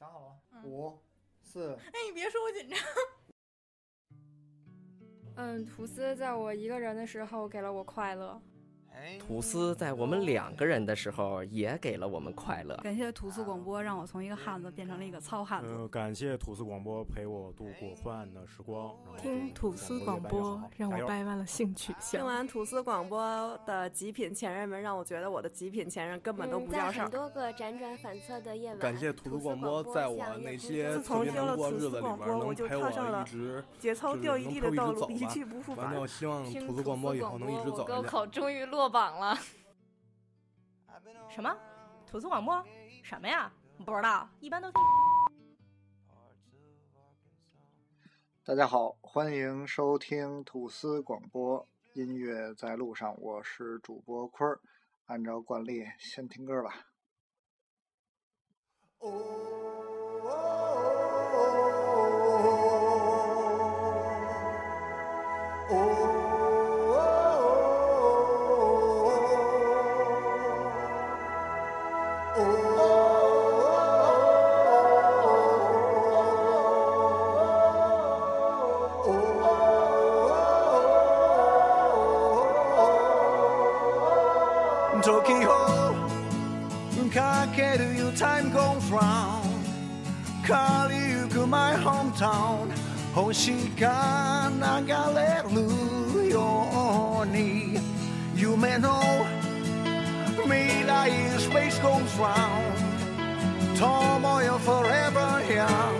想好了，五、四。哎，你别说我紧张。嗯，吐司在我一个人的时候给了我快乐。吐司在我们两个人的时候也给了我们快乐。感谢吐司广播，让我从一个汉子变成了一个糙汉子。呃，感谢吐司广播陪我度过昏暗的时光。听吐司广播让我掰弯了性取向。听完吐司广播的极品前任们，让我觉得我的极品前任根本都不叫事儿。很多个辗转反侧的夜晚，感谢吐司广播，在我那些自从听了吐司广播，我就踏上了节操掉一地的道路，一去不复返。完了，我希望吐司广播以后能一直走高考终于落榜了。什么？吐司广播？什么呀？不知道，一般都听。大家好，欢迎收听吐司广播，音乐在路上，我是主播坤儿。按照惯例，先听歌吧。星が流れるように夢の未来 Space goes round 友よ forever young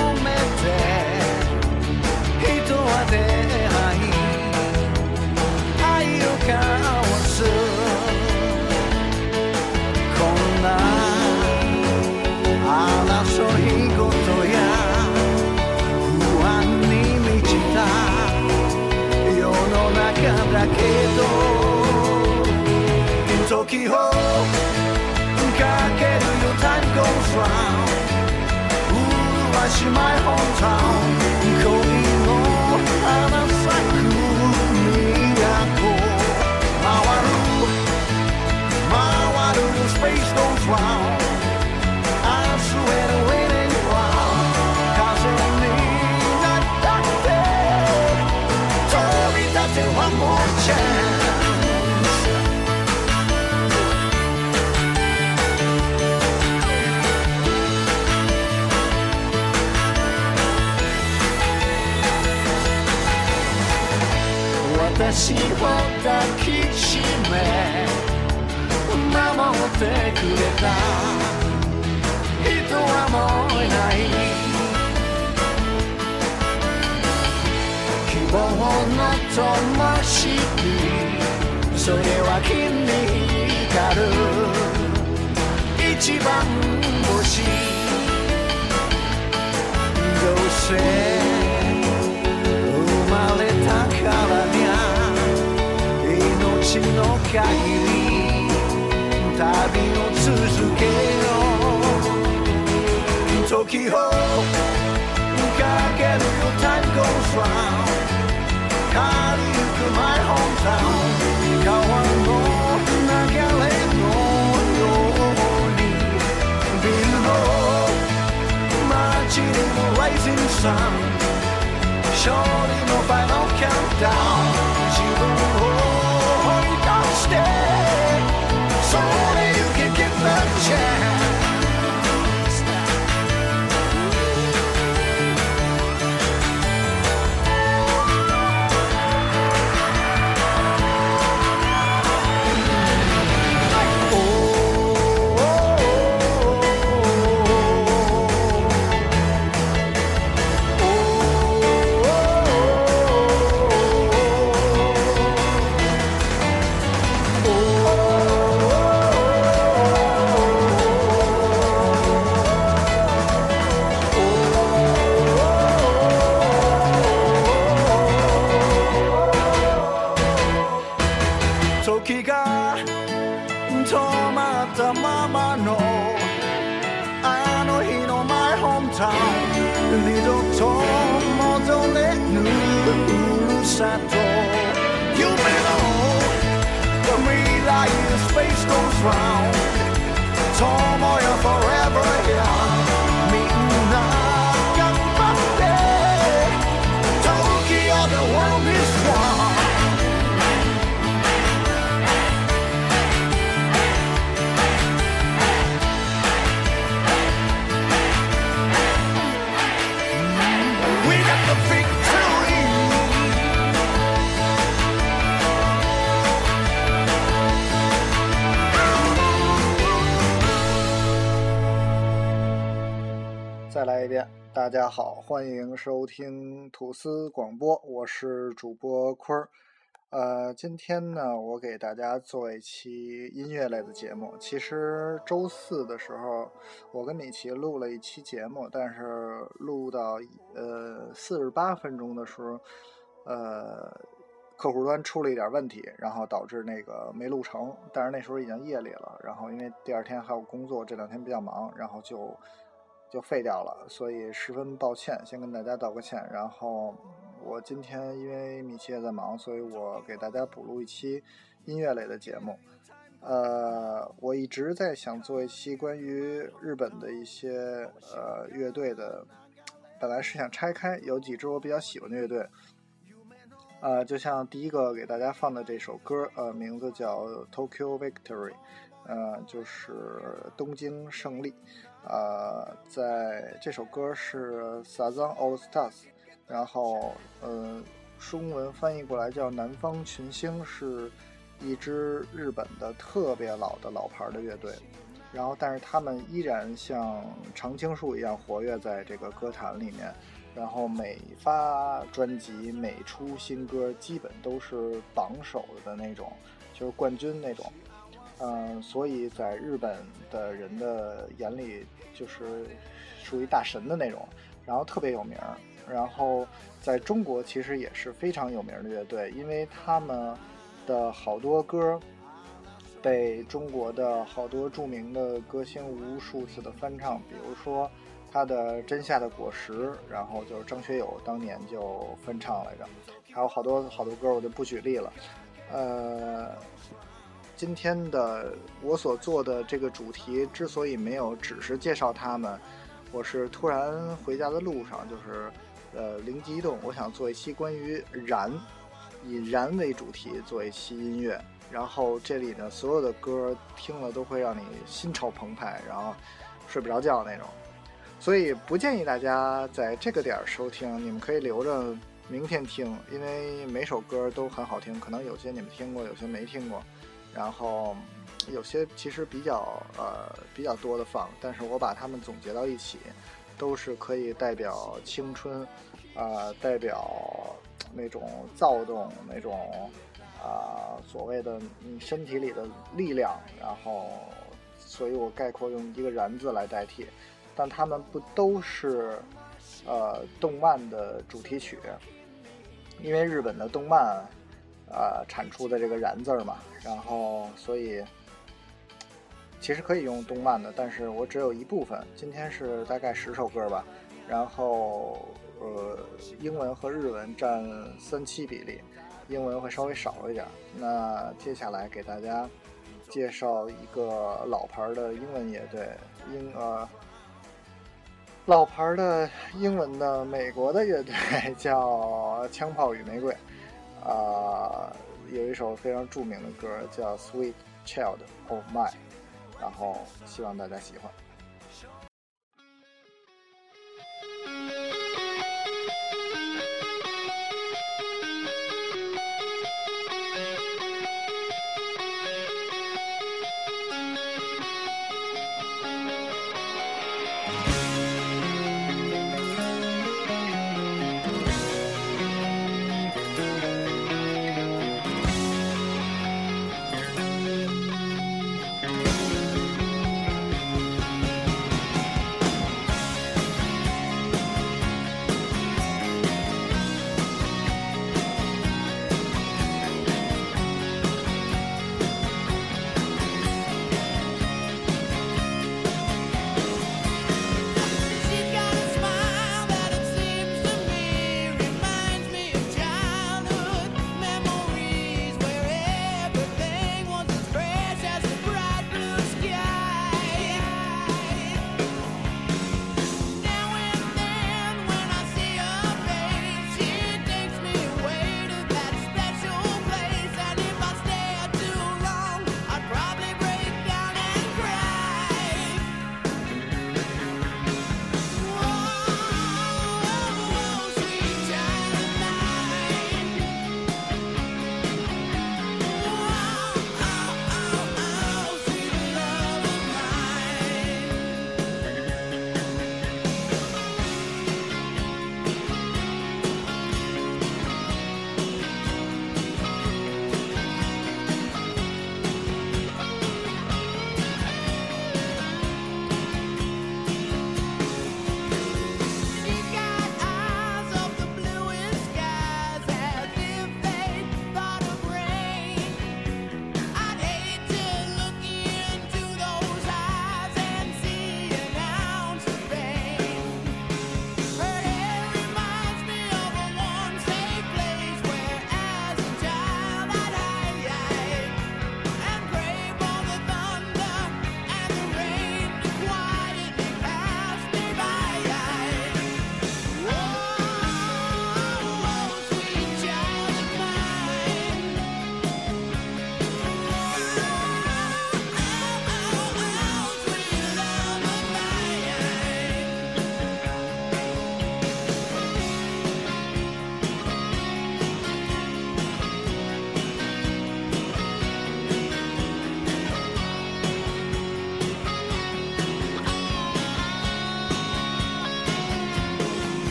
in my hometown. 私を抱きしめ守ってくれた。人はもういない。希望の灯火それは君に光る。一番星どうせ命の限り旅を続けよう時をかけるよ Time goes round 変わりゆく My hometown 川の流れのようにビルの街でも Rising Sun 勝利の Final Countdown 참 믿었던 모든 내 눈을 샀던 You The middle in space goes round. Tomorrow forever young? 再来一遍，大家好，欢迎收听吐司广播，我是主播坤儿。呃，今天呢，我给大家做一期音乐类的节目。其实周四的时候，我跟米奇录了一期节目，但是录到呃四十八分钟的时候，呃，客户端出了一点问题，然后导致那个没录成。但是那时候已经夜里了，然后因为第二天还有工作，这两天比较忙，然后就就废掉了，所以十分抱歉，先跟大家道个歉。然后我今天因为米奇也在忙，所以我给大家补录一期音乐类的节目。呃，我一直在想做一期关于日本的一些呃乐队的，本来是想拆开，有几支我比较喜欢的乐队。呃，就像第一个给大家放的这首歌，呃，名字叫《Tokyo Victory》，呃，就是东京胜利。呃，在这首歌是 Sazan All Stars，然后呃，中文翻译过来叫南方群星，是一支日本的特别老的老牌的乐队。然后，但是他们依然像常青树一样活跃在这个歌坛里面。然后每发专辑、每出新歌，基本都是榜首的那种，就是冠军那种。嗯，所以在日本的人的眼里，就是属于大神的那种，然后特别有名儿。然后在中国其实也是非常有名的乐队，因为他们的好多歌被中国的好多著名的歌星无数次的翻唱，比如说他的《真夏的果实》，然后就是张学友当年就翻唱来着，还有好多好多歌我就不举例了，呃。今天的我所做的这个主题之所以没有只是介绍他们，我是突然回家的路上，就是呃灵机一动，我想做一期关于燃，以燃为主题做一期音乐。然后这里呢，所有的歌听了都会让你心潮澎湃，然后睡不着觉那种。所以不建议大家在这个点儿收听，你们可以留着明天听，因为每首歌都很好听，可能有些你们听过，有些没听过。然后有些其实比较呃比较多的放，但是我把它们总结到一起，都是可以代表青春，啊，代表那种躁动，那种啊所谓的你身体里的力量。然后，所以我概括用一个“燃”字来代替，但它们不都是呃动漫的主题曲？因为日本的动漫。呃，产出的这个“燃”字嘛，然后所以其实可以用动漫的，但是我只有一部分。今天是大概十首歌吧，然后呃，英文和日文占三七比例，英文会稍微少一点。那接下来给大家介绍一个老牌的英文乐队，英呃老牌的英文的美国的乐队 叫枪炮与玫瑰。啊，有一首非常著名的歌叫《Sweet Child of Mine》，然后希望大家喜欢。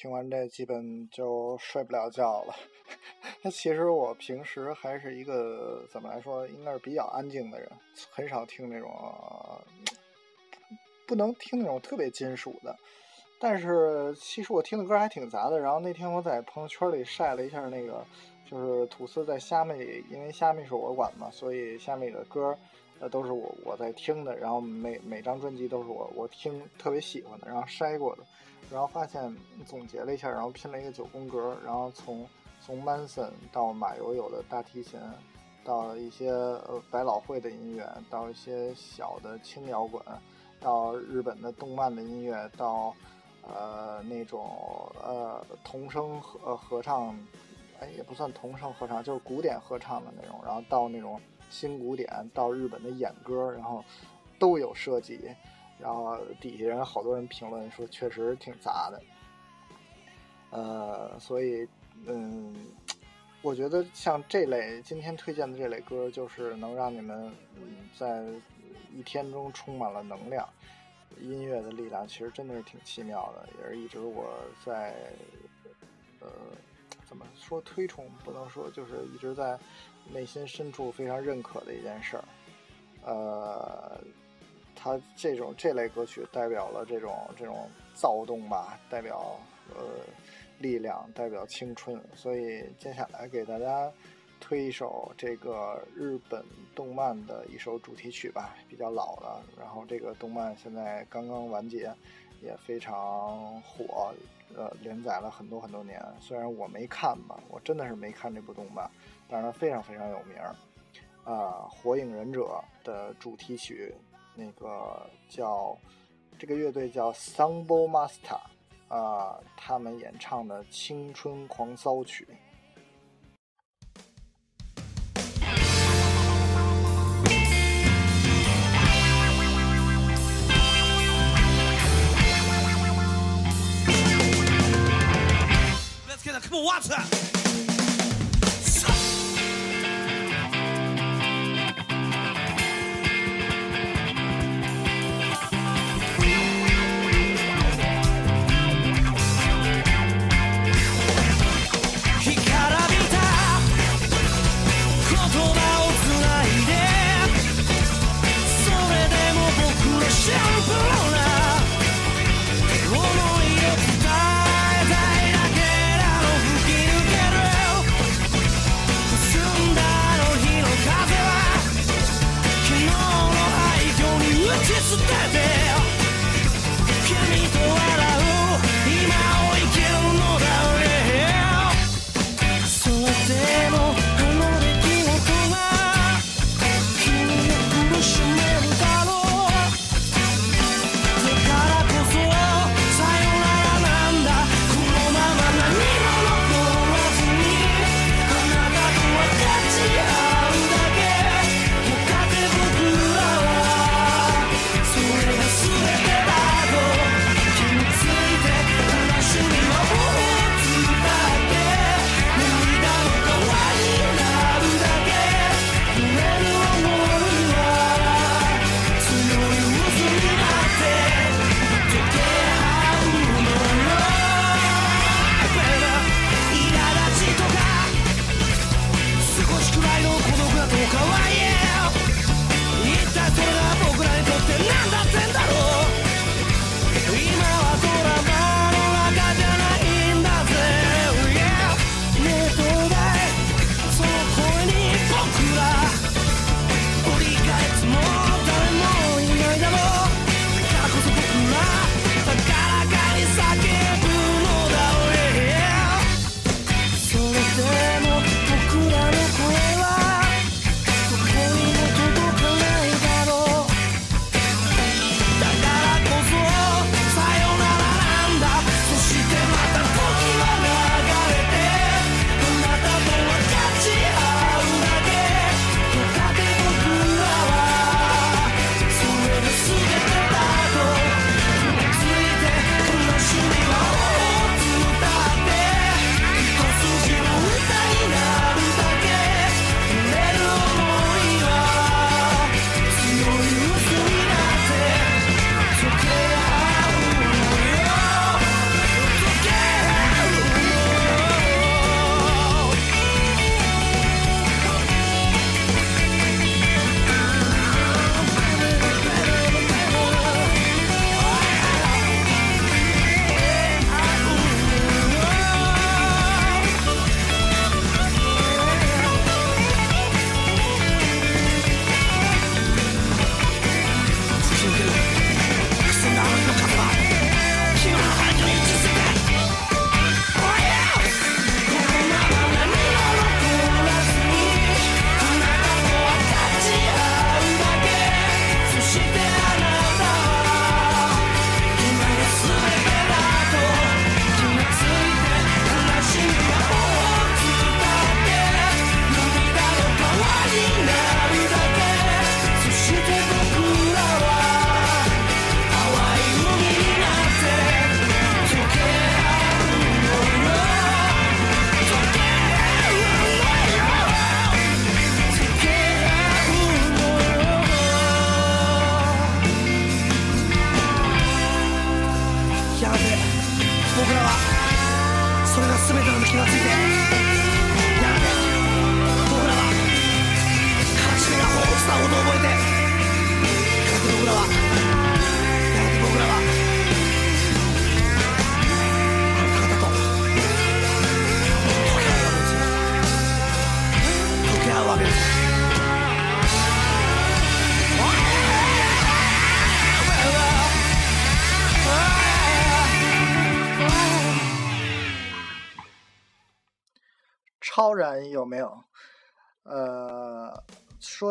听完这基本就睡不了觉了。那其实我平时还是一个怎么来说，应该是比较安静的人，很少听那种，不能听那种特别金属的。但是其实我听的歌还挺杂的。然后那天我在朋友圈里晒了一下那个，就是吐司在虾米，因为虾米是我管嘛，所以虾米的歌，呃，都是我我在听的。然后每每张专辑都是我我听特别喜欢的，然后筛过的。然后发现总结了一下，然后拼了一个九宫格，然后从从 Manson 到马友友的大提琴，到一些呃百老汇的音乐，到一些小的轻摇滚，到日本的动漫的音乐，到。呃，那种呃童声合合唱，哎，也不算童声合唱，就是古典合唱的那种。然后到那种新古典，到日本的演歌，然后都有涉及。然后底下人好多人评论说，确实挺杂的。呃，所以嗯，我觉得像这类今天推荐的这类歌，就是能让你们在一天中充满了能量。音乐的力量其实真的是挺奇妙的，也是一直我在，呃，怎么说推崇不能说，就是一直在内心深处非常认可的一件事儿。呃，他这种这类歌曲代表了这种这种躁动吧，代表呃力量，代表青春，所以接下来给大家。推一首这个日本动漫的一首主题曲吧，比较老了。然后这个动漫现在刚刚完结，也非常火，呃，连载了很多很多年。虽然我没看吧，我真的是没看这部动漫，但是它非常非常有名儿。啊，《火影忍者》的主题曲，那个叫这个乐队叫 Sambo Master，啊，他们演唱的《青春狂骚曲》。Come on, watch that.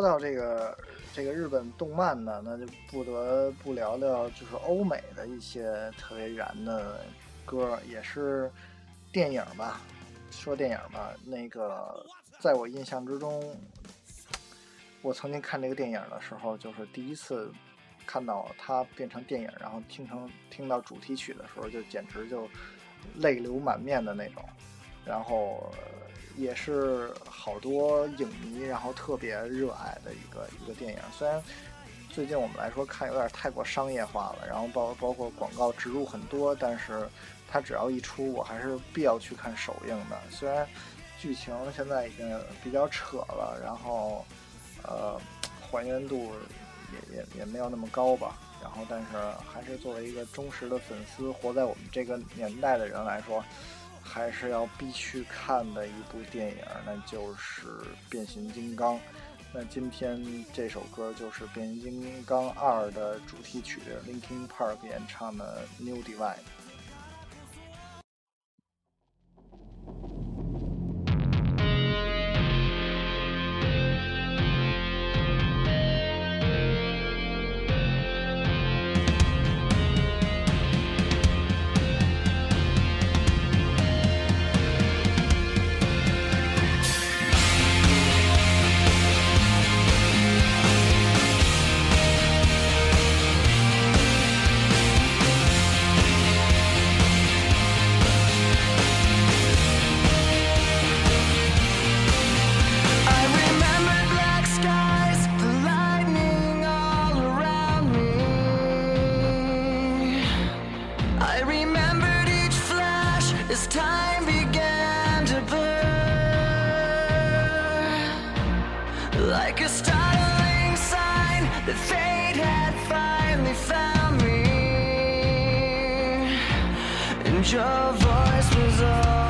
到这个这个日本动漫呢，那就不得不聊聊就是欧美的一些特别燃的歌，也是电影吧。说电影吧，那个在我印象之中，我曾经看这个电影的时候，就是第一次看到它变成电影，然后听成听到主题曲的时候，就简直就泪流满面的那种，然后。也是好多影迷，然后特别热爱的一个一个电影。虽然最近我们来说看有点太过商业化了，然后包包括广告植入很多，但是它只要一出，我还是必要去看首映的。虽然剧情现在已经比较扯了，然后呃还原度也也也没有那么高吧，然后但是还是作为一个忠实的粉丝，活在我们这个年代的人来说。还是要必去看的一部电影，那就是《变形金刚》。那今天这首歌就是《变形金刚二》的主题曲，Linkin Park 演唱的《New Divide》。your voice was all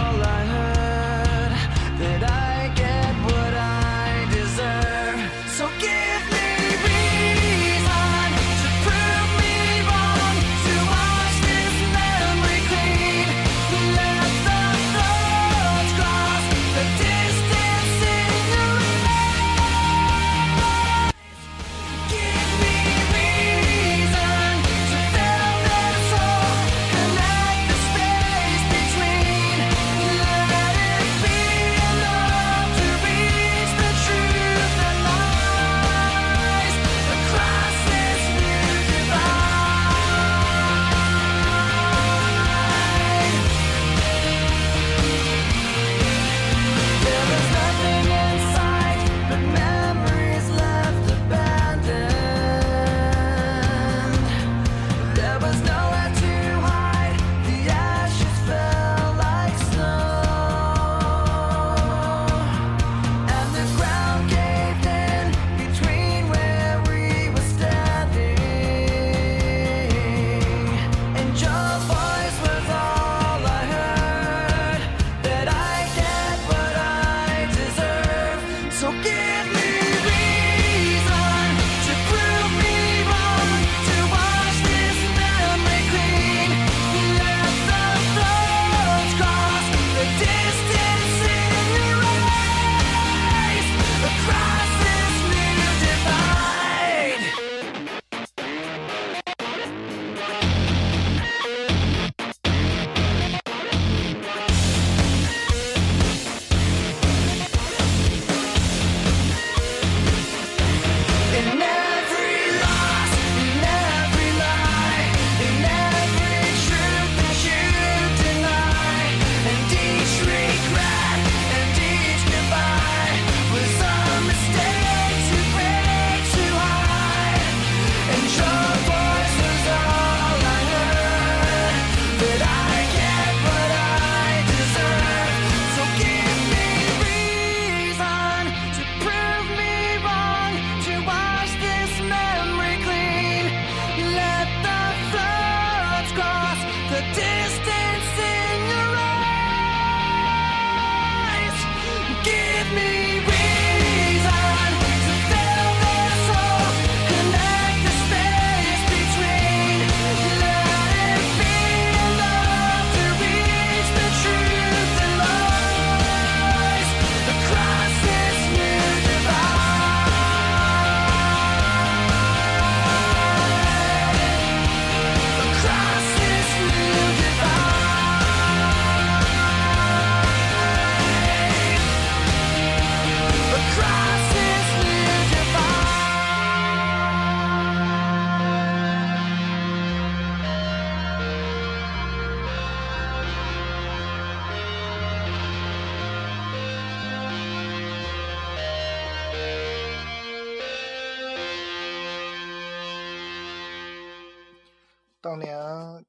当年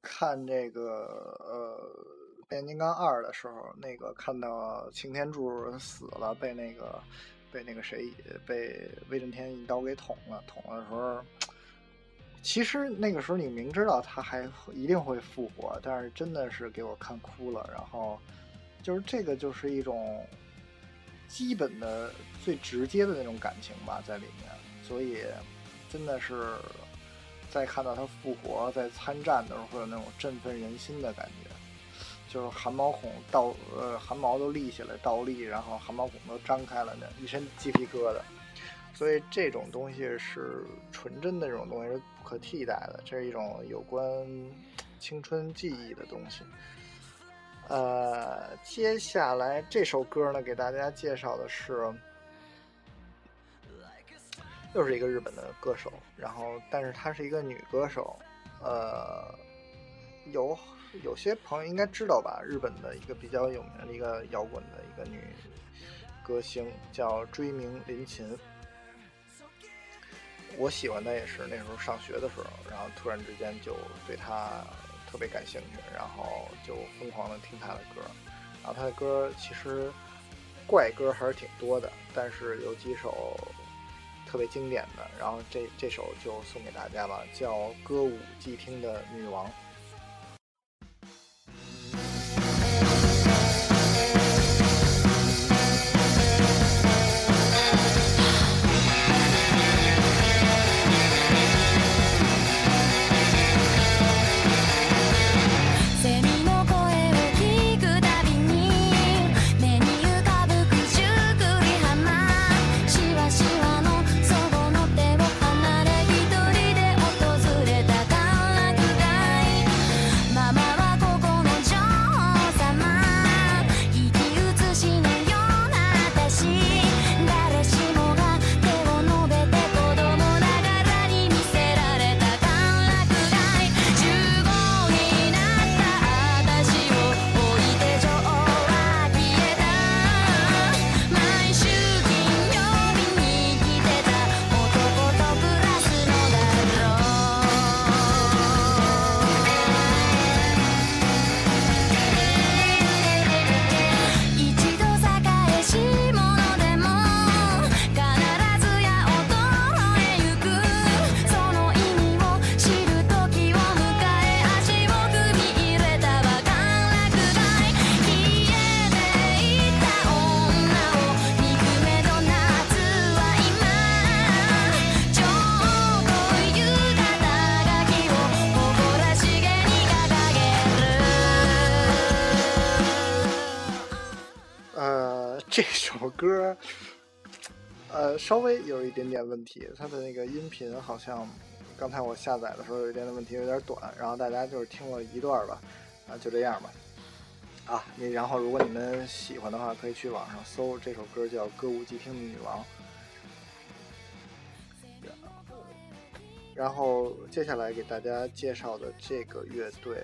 看这个呃《变形金刚二》的时候，那个看到擎天柱死了，被那个被那个谁被威震天一刀给捅了，捅的时候，其实那个时候你明知道他还一定会复活，但是真的是给我看哭了。然后就是这个就是一种基本的、最直接的那种感情吧，在里面，所以真的是。再看到他复活，在参战的时候，会有那种振奋人心的感觉，就是汗毛孔倒，呃，汗毛都立起来倒立，然后汗毛孔都张开了，那一身鸡皮疙瘩。所以这种东西是纯真的，这种东西是不可替代的，这是一种有关青春记忆的东西。呃，接下来这首歌呢，给大家介绍的是。又是一个日本的歌手，然后但是她是一个女歌手，呃，有有些朋友应该知道吧？日本的一个比较有名的一个摇滚的一个女歌星叫追名林琴。我喜欢她也是那时候上学的时候，然后突然之间就对她特别感兴趣，然后就疯狂的听她的歌。然后她的歌其实怪歌还是挺多的，但是有几首。特别经典的，然后这这首就送给大家吧，叫《歌舞伎町的女王》。稍微有一点点问题，它的那个音频好像刚才我下载的时候有一点点问题，有点短，然后大家就是听了一段吧，啊，就这样吧，啊，你然后如果你们喜欢的话，可以去网上搜这首歌叫《歌舞伎町的女王》，然后接下来给大家介绍的这个乐队，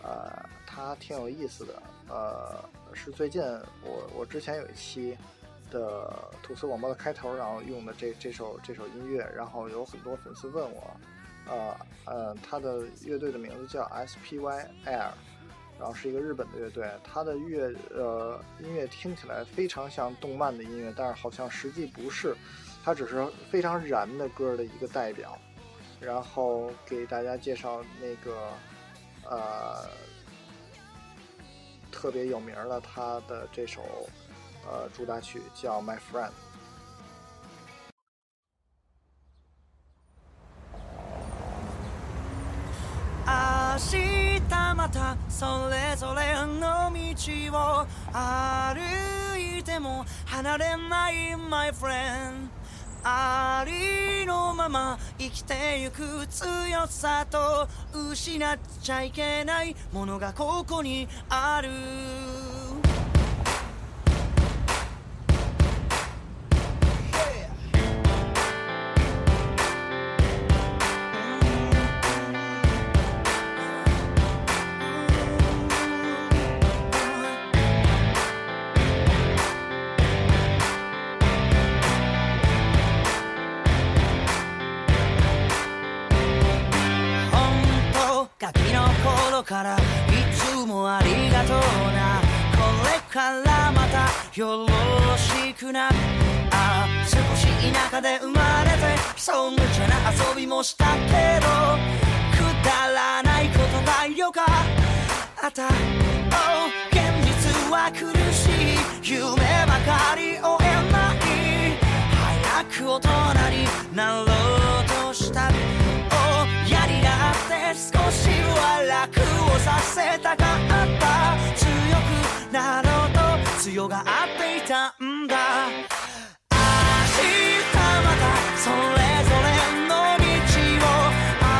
呃，它挺有意思的，呃。是最近我我之前有一期的吐司广播的开头，然后用的这这首这首音乐，然后有很多粉丝问我，呃呃，他的乐队的名字叫 SPY Air，然后是一个日本的乐队，他的乐呃音乐听起来非常像动漫的音乐，但是好像实际不是，它只是非常燃的歌的一个代表，然后给大家介绍那个呃。特别有名的，他的这首呃主打曲叫《My Friend》。明日またそれぞれの道を歩いても離れない My friend ありのまま生きてゆく強さと失っちゃいけないものがここにあるよろしくなあ少し田舎で生まれてそう無茶な遊びもしたけどくだらないことがよかった、oh、現実は苦しい夢ばかり追えない早く大人になろうとした、oh、やりがあって少しは楽をさせたかった。なろうと強がっていたんだ。明日またそれぞれの道を歩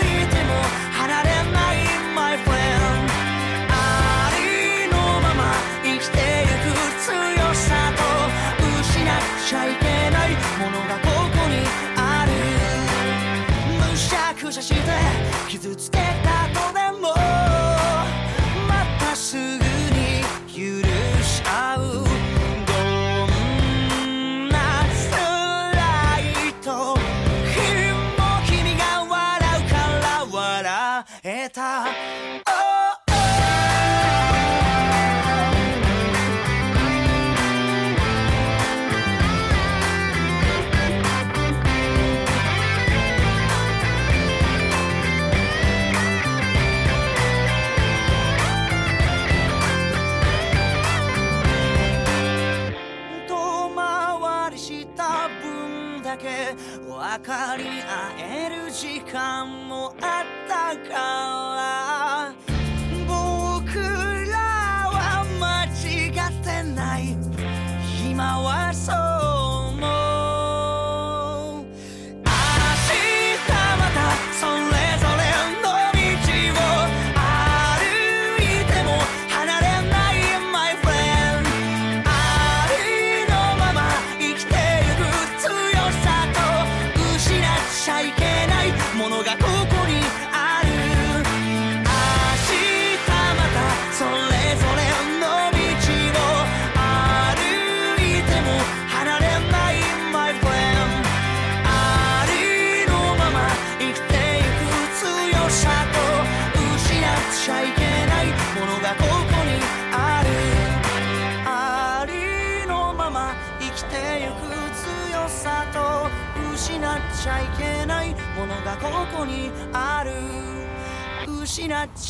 いても離れない my friend ありのまま生きてゆく強さと失っちゃいけないものがここにある。むしゃくしゃして傷つけ間もあったか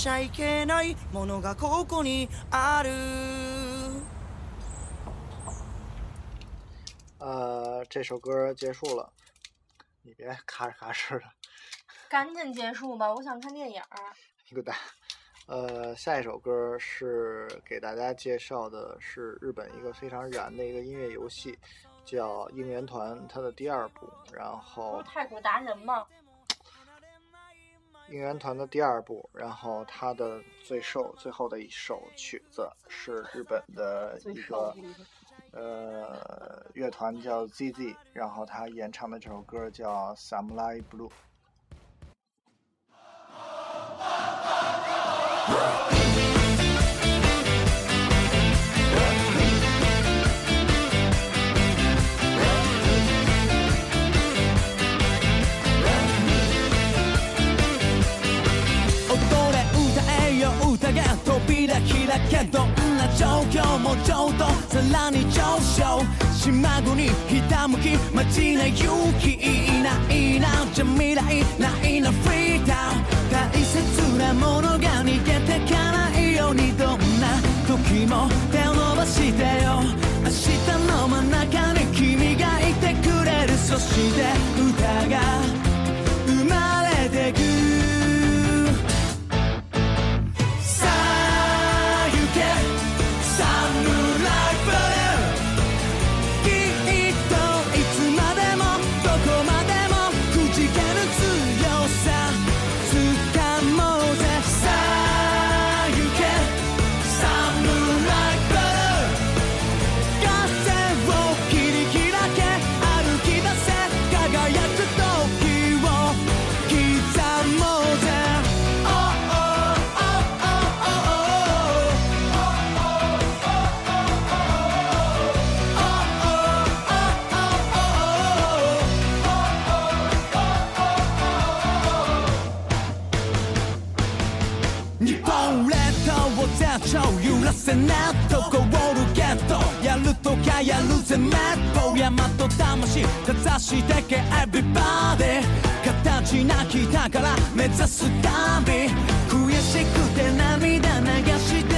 ちゃいけないものがここにある呃，这首歌结束了，你别咔哧咔哧的，赶紧结束吧，我想看电影儿。你滚蛋。呃，下一首歌是给大家介绍的是日本一个非常燃的一个音乐游戏，叫应援团，它的第二部。然不后是泰国达人吗？ 应援团的第二部，然后他的最受最后的一首曲子是日本的一个呃乐团叫 ZZ，然后他演唱的这首歌叫《Samurai Blue》。らに上昇島国ひたむき街な勇気いないいなじゃ未来ないなフリーダウン大切なものが逃げてかないようにどんな時も手を伸ばしてよ。明日の真ん中に君がいてくれるそして歌がやるぜ。メッポ山と魂かざしてけ Everybody 形なき宝目指す旅悔しくて涙流して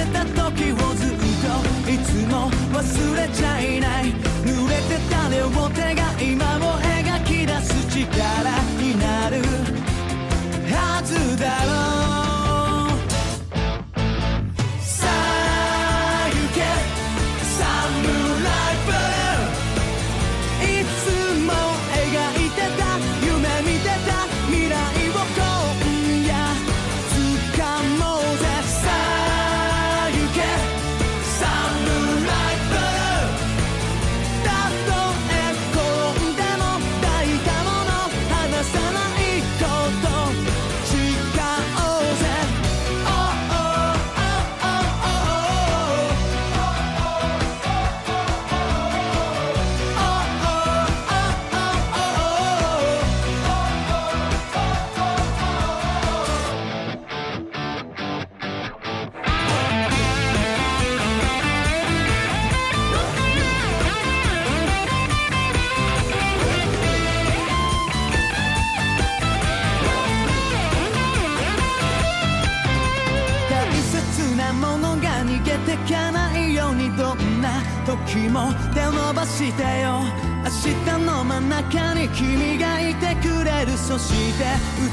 君がいてくれるそして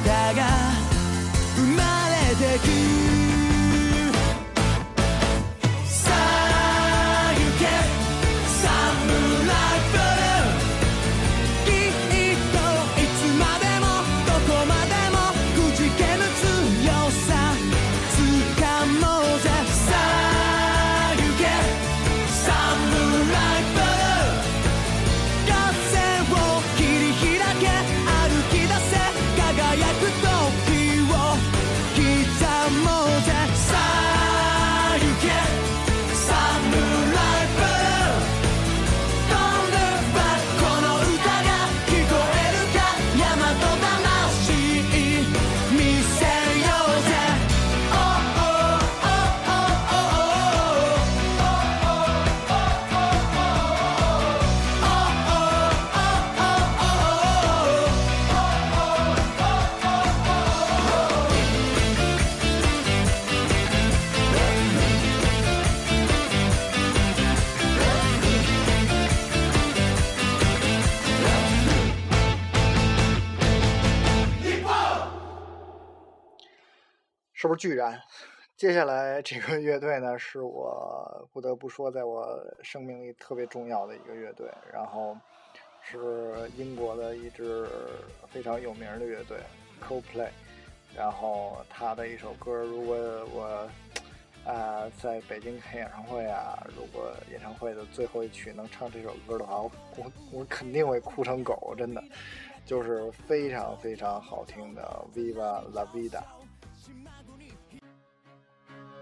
歌が生まれてく。巨然？接下来这个乐队呢，是我不得不说，在我生命里特别重要的一个乐队。然后是英国的一支非常有名的乐队 Coldplay。然后他的一首歌，如果我啊、在北京开演唱会啊，如果演唱会的最后一曲能唱这首歌的话，我我我肯定会哭成狗，真的，就是非常非常好听的《Viva La Vida》。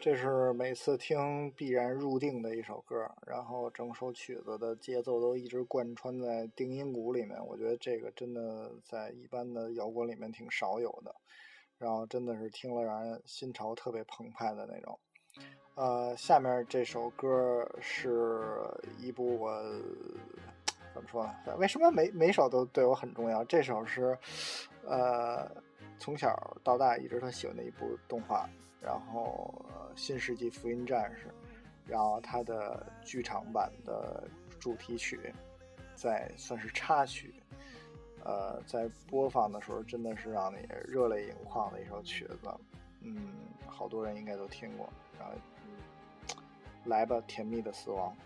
这是每次听必然入定的一首歌，然后整首曲子的节奏都一直贯穿在定音鼓里面。我觉得这个真的在一般的摇滚里面挺少有的，然后真的是听了让人心潮特别澎湃的那种。呃，下面这首歌是一部我怎么说呢？为什么每每首都对我很重要？这首是呃从小到大一直特喜欢的一部动画。然后，呃，《新世纪福音战士》，然后它的剧场版的主题曲，在算是插曲，呃，在播放的时候真的是让你热泪盈眶的一首曲子，嗯，好多人应该都听过。然后，来吧，甜蜜的死亡。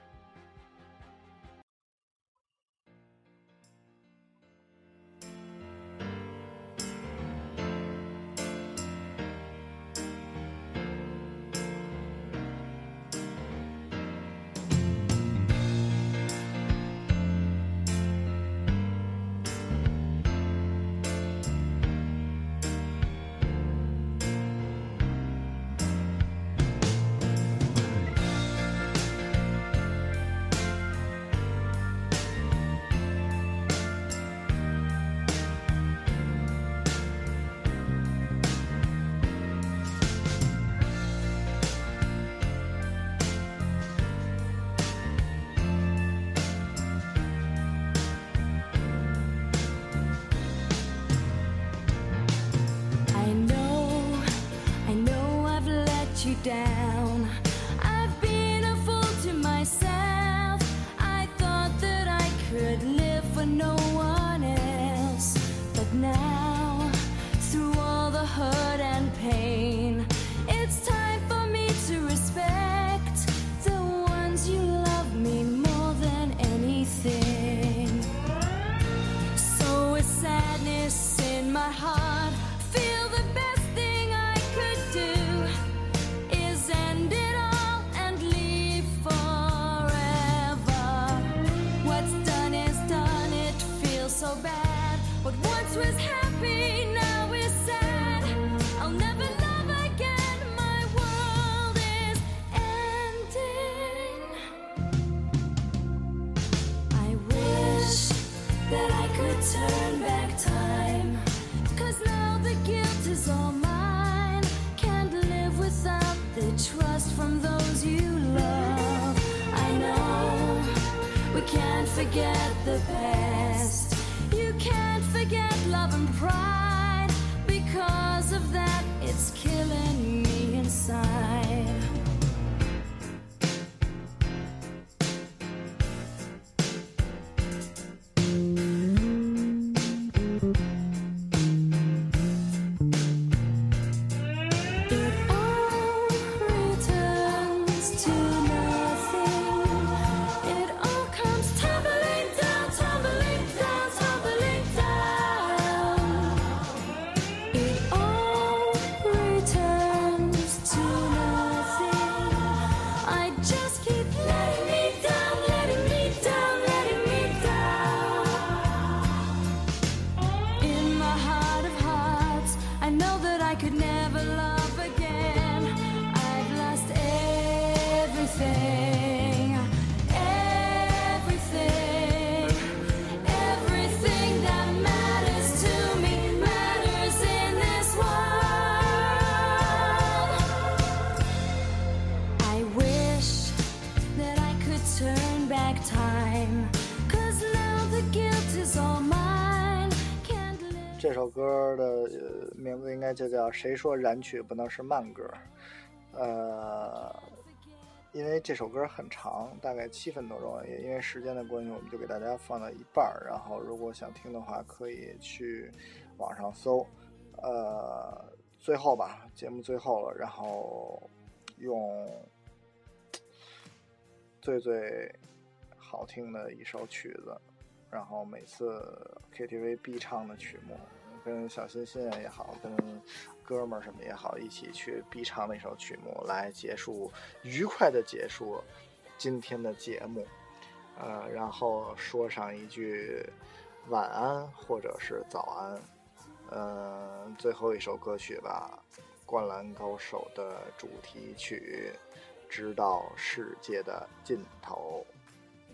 Down. 该就叫“谁说燃曲不能是慢歌”，呃，因为这首歌很长，大概七分多钟，也因为时间的关系，我们就给大家放到一半儿。然后如果想听的话，可以去网上搜。呃，最后吧，节目最后了，然后用最最好听的一首曲子，然后每次 KTV 必唱的曲目，跟小欣欣也好，跟哥们儿什么也好，一起去必唱那首曲目，来结束愉快的结束今天的节目。呃，然后说上一句晚安或者是早安。呃，最后一首歌曲吧，《灌篮高手》的主题曲《直到世界的尽头》。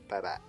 拜拜。